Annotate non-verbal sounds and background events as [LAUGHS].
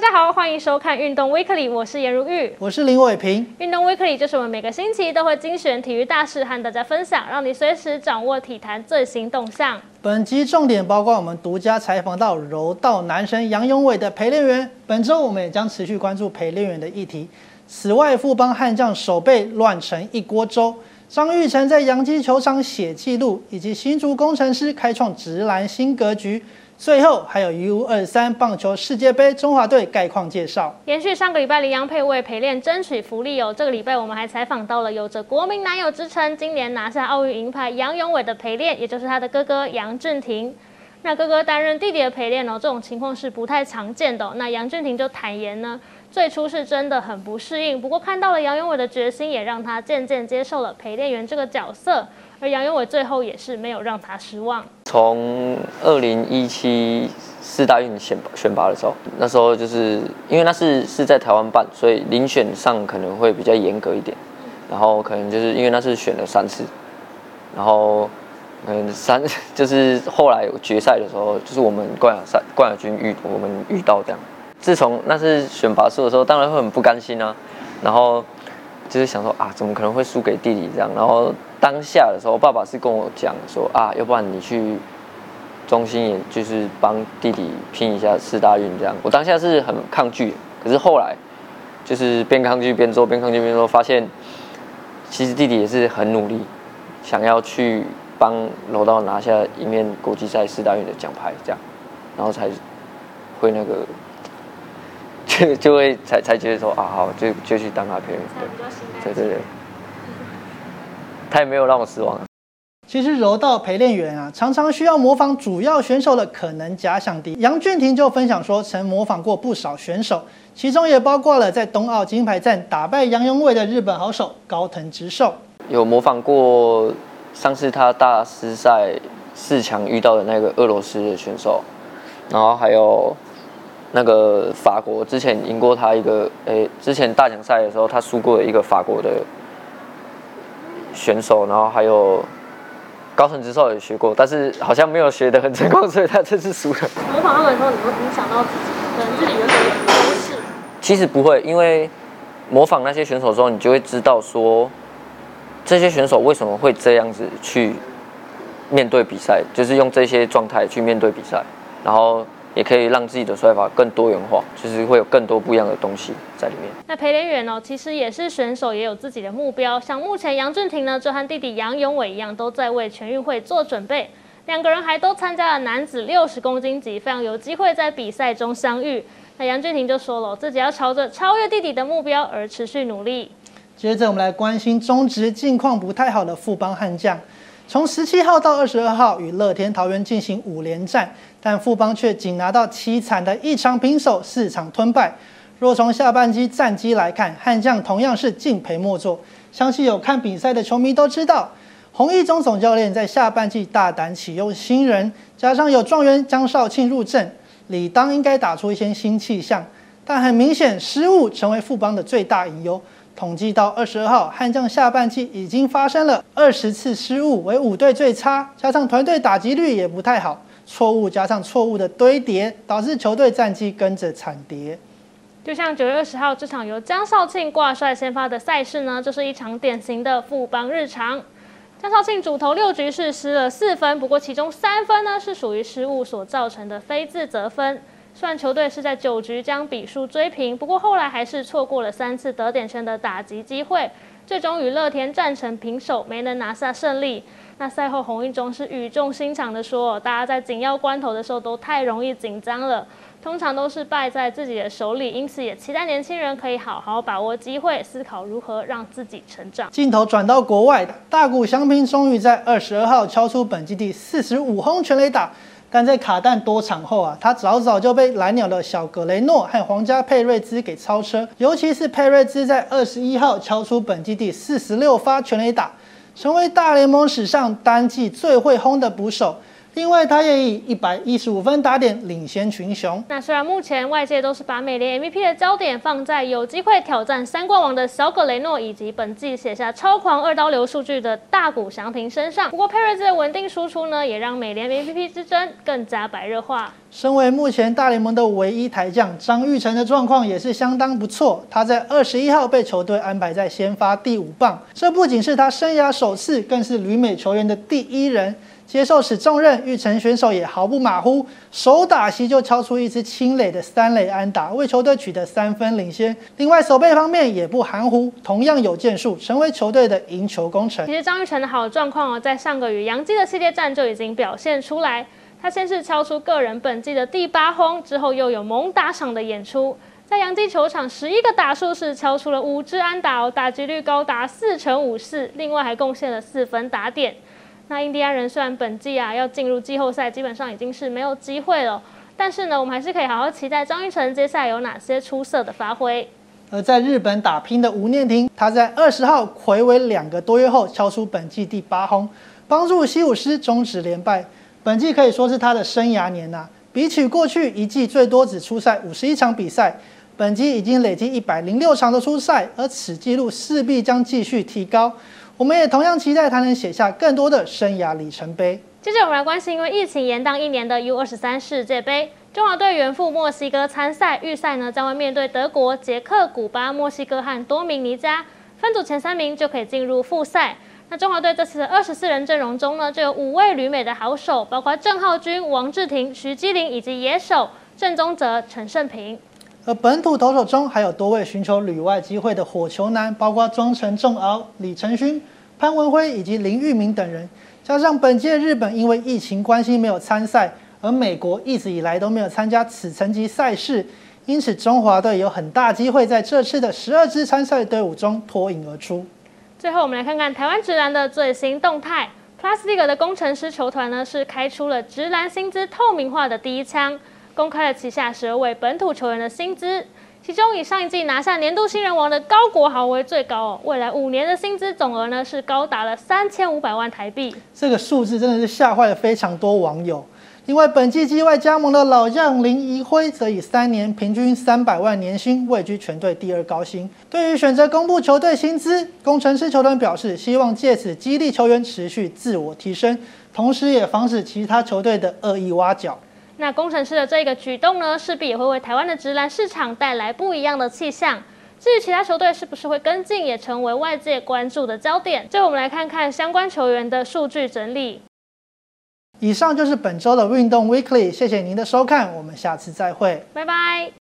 大家好，欢迎收看运动 Weekly，我是颜如玉，我是林伟平。运动 Weekly 就是我们每个星期都会精选体育大事和大家分享，让你随时掌握体坛最新动向。本集重点包括我们独家采访到柔道男神杨永伟的陪练员，本周我们也将持续关注陪练员的议题。此外，富邦悍将手背乱成一锅粥，张玉成在洋基球场写记录，以及新竹工程师开创直篮新格局。最后还有 U 二三棒球世界杯中华队概况介绍。延续上个礼拜林洋配为陪练争取福利哦，这个礼拜我们还采访到了有着国民男友之称，今年拿下奥运银牌杨永伟的陪练，也就是他的哥哥杨振廷。那哥哥担任弟弟的陪练哦，这种情况是不太常见的。那杨振廷就坦言呢，最初是真的很不适应，不过看到了杨永伟的决心，也让他渐渐接受了陪练员这个角色。而杨永伟最后也是没有让他失望。从二零一七四大运选选拔的时候，那时候就是因为那是是在台湾办，所以遴选上可能会比较严格一点。然后可能就是因为那是选了三次，然后嗯三就是后来决赛的时候，就是我们冠亚赛冠亚军遇我们遇到这样。自从那是选拔数的时候，当然会很不甘心啊。然后就是想说啊，怎么可能会输给弟弟这样？然后。当下的时候，爸爸是跟我讲说啊，要不然你去中心，也就是帮弟弟拼一下四大运这样。我当下是很抗拒，可是后来就是边抗拒边做，边抗拒边做，发现其实弟弟也是很努力，想要去帮柔道拿下一面国际赛四大运的奖牌这样，然后才会那个就 [LAUGHS] 就会才才觉得说啊好，就就去当他陪练，对对对。他也没有让我失望。其实柔道陪练员啊，常常需要模仿主要选手的可能假想敌。杨俊廷就分享说，曾模仿过不少选手，其中也包括了在冬奥金牌战打败杨永伟的日本好手高藤直寿。有模仿过上次他大师赛四强遇到的那个俄罗斯的选手，然后还有那个法国之前赢过他一个，诶，之前大奖赛的时候他输过一个法国的。选手，然后还有高层直寿也学过，但是好像没有学得很成功，所以他这次输了。模仿他们的时候，你会影响到自己，可能自己原本有优势。其实不会，因为模仿那些选手之后，你就会知道说，这些选手为什么会这样子去面对比赛，就是用这些状态去面对比赛，然后。也可以让自己的摔法更多元化，就是会有更多不一样的东西在里面。那陪练员哦，其实也是选手，也有自己的目标。像目前杨俊廷呢，就和弟弟杨永伟一样，都在为全运会做准备。两个人还都参加了男子六十公斤级，非常有机会在比赛中相遇。那杨俊廷就说了，自己要朝着超越弟弟的目标而持续努力。接着我们来关心中职近况不太好的富邦悍将。从十七号到二十二号，与乐天桃园进行五连战，但富邦却仅拿到凄惨的一场平手，四场吞败。若从下半季战绩来看，悍将同样是敬陪末座。相信有看比赛的球迷都知道，洪义中总教练在下半季大胆启用新人，加上有状元江少庆入阵，理当应该打出一些新气象。但很明显，失误成为富邦的最大隐忧。统计到二十二号，悍将下半季已经发生了二十次失误，为五队最差，加上团队打击率也不太好，错误加上错误的堆叠，导致球队战绩跟着惨跌。就像九月二十号这场由江少庆挂帅先发的赛事呢，就是一场典型的富邦日常。江少庆主投六局是失了四分，不过其中三分呢是属于失误所造成的非自责分。虽然球队是在九局将比数追平，不过后来还是错过了三次得点圈的打击机会，最终与乐天战成平手，没能拿下胜利。那赛后洪一中是语重心长的说：“大家在紧要关头的时候都太容易紧张了，通常都是败在自己的手里，因此也期待年轻人可以好好把握机会，思考如何让自己成长。”镜头转到国外，大谷翔平终于在二十二号敲出本季第四十五轰全垒打。但在卡弹多场后啊，他早早就被蓝鸟的小格雷诺和皇家佩瑞兹给超车。尤其是佩瑞兹在二十一号敲出本季第四十六发全垒打，成为大联盟史上单季最会轰的捕手。另外，他也以一百一十五分打点领先群雄。那虽然目前外界都是把美联 MVP 的焦点放在有机会挑战三冠王的小葛雷诺，以及本季写下超狂二刀流数据的大谷翔平身上，不过佩瑞兹的稳定输出呢，也让美联 MVP 之争更加白热化。身为目前大联盟的唯一台将，张玉成的状况也是相当不错。他在二十一号被球队安排在先发第五棒，这不仅是他生涯首次，更是旅美球员的第一人。接受此重任，玉成选手也毫不马虎，手打席就敲出一支清垒的三垒安打，为球队取得三分领先。另外守备方面也不含糊，同样有建树，成为球队的赢球功臣。其实张玉成的好状况哦，在上个与杨基的系列战就已经表现出来。他先是敲出个人本季的第八轰，之后又有猛打赏的演出，在洋基球场十一个打数是敲出了五支安打，打击率高达四成五四，另外还贡献了四分打点。那印第安人虽然本季啊要进入季后赛，基本上已经是没有机会了，但是呢，我们还是可以好好期待张玉成接下来有哪些出色的发挥。而在日本打拼的吴念庭，他在二十号魁违两个多月后敲出本季第八轰，帮助西武师终止连败。本季可以说是他的生涯年呐，比起过去一季最多只出赛五十一场比赛，本季已经累积一百零六场的出赛，而此纪录势必将继续提高。我们也同样期待他能写下更多的生涯里程碑。接着我们来关心，因为疫情延宕一年的 U 二十三世界杯，中华队远赴墨西哥参赛，预赛呢将会面对德国、捷克、古巴、墨西哥和多米尼加，分组前三名就可以进入复赛。那中华队这次二十四人阵容中呢，就有五位旅美的好手，包括郑浩君、王志廷、徐基林以及野手郑宗泽、陈胜平。而本土投手中还有多位寻求旅外机会的火球男，包括庄成重敖、李承勋、潘文辉以及林玉明等人。加上本届日本因为疫情关系没有参赛，而美国一直以来都没有参加此层级赛事，因此中华队有很大机会在这次的十二支参赛队伍中脱颖而出。最后，我们来看看台湾直男的最新动态。Plus League 的工程师球团呢，是开出了直男薪资透明化的第一枪。公开了旗下十二位本土球员的薪资，其中以上一季拿下年度新人王的高国豪为最高哦。未来五年的薪资总额呢是高达了三千五百万台币，这个数字真的是吓坏了非常多网友。另外，本季季外加盟的老将林怡辉则以三年平均三百万年薪位居全队第二高薪。对于选择公布球队薪资，工程师球团表示希望借此激励球员持续自我提升，同时也防止其他球队的恶意挖角。那工程师的这个举动呢，势必也会为台湾的直男市场带来不一样的气象。至于其他球队是不是会跟进，也成为外界关注的焦点。最后，我们来看看相关球员的数据整理。以上就是本周的运动 Weekly，谢谢您的收看，我们下次再会，拜拜。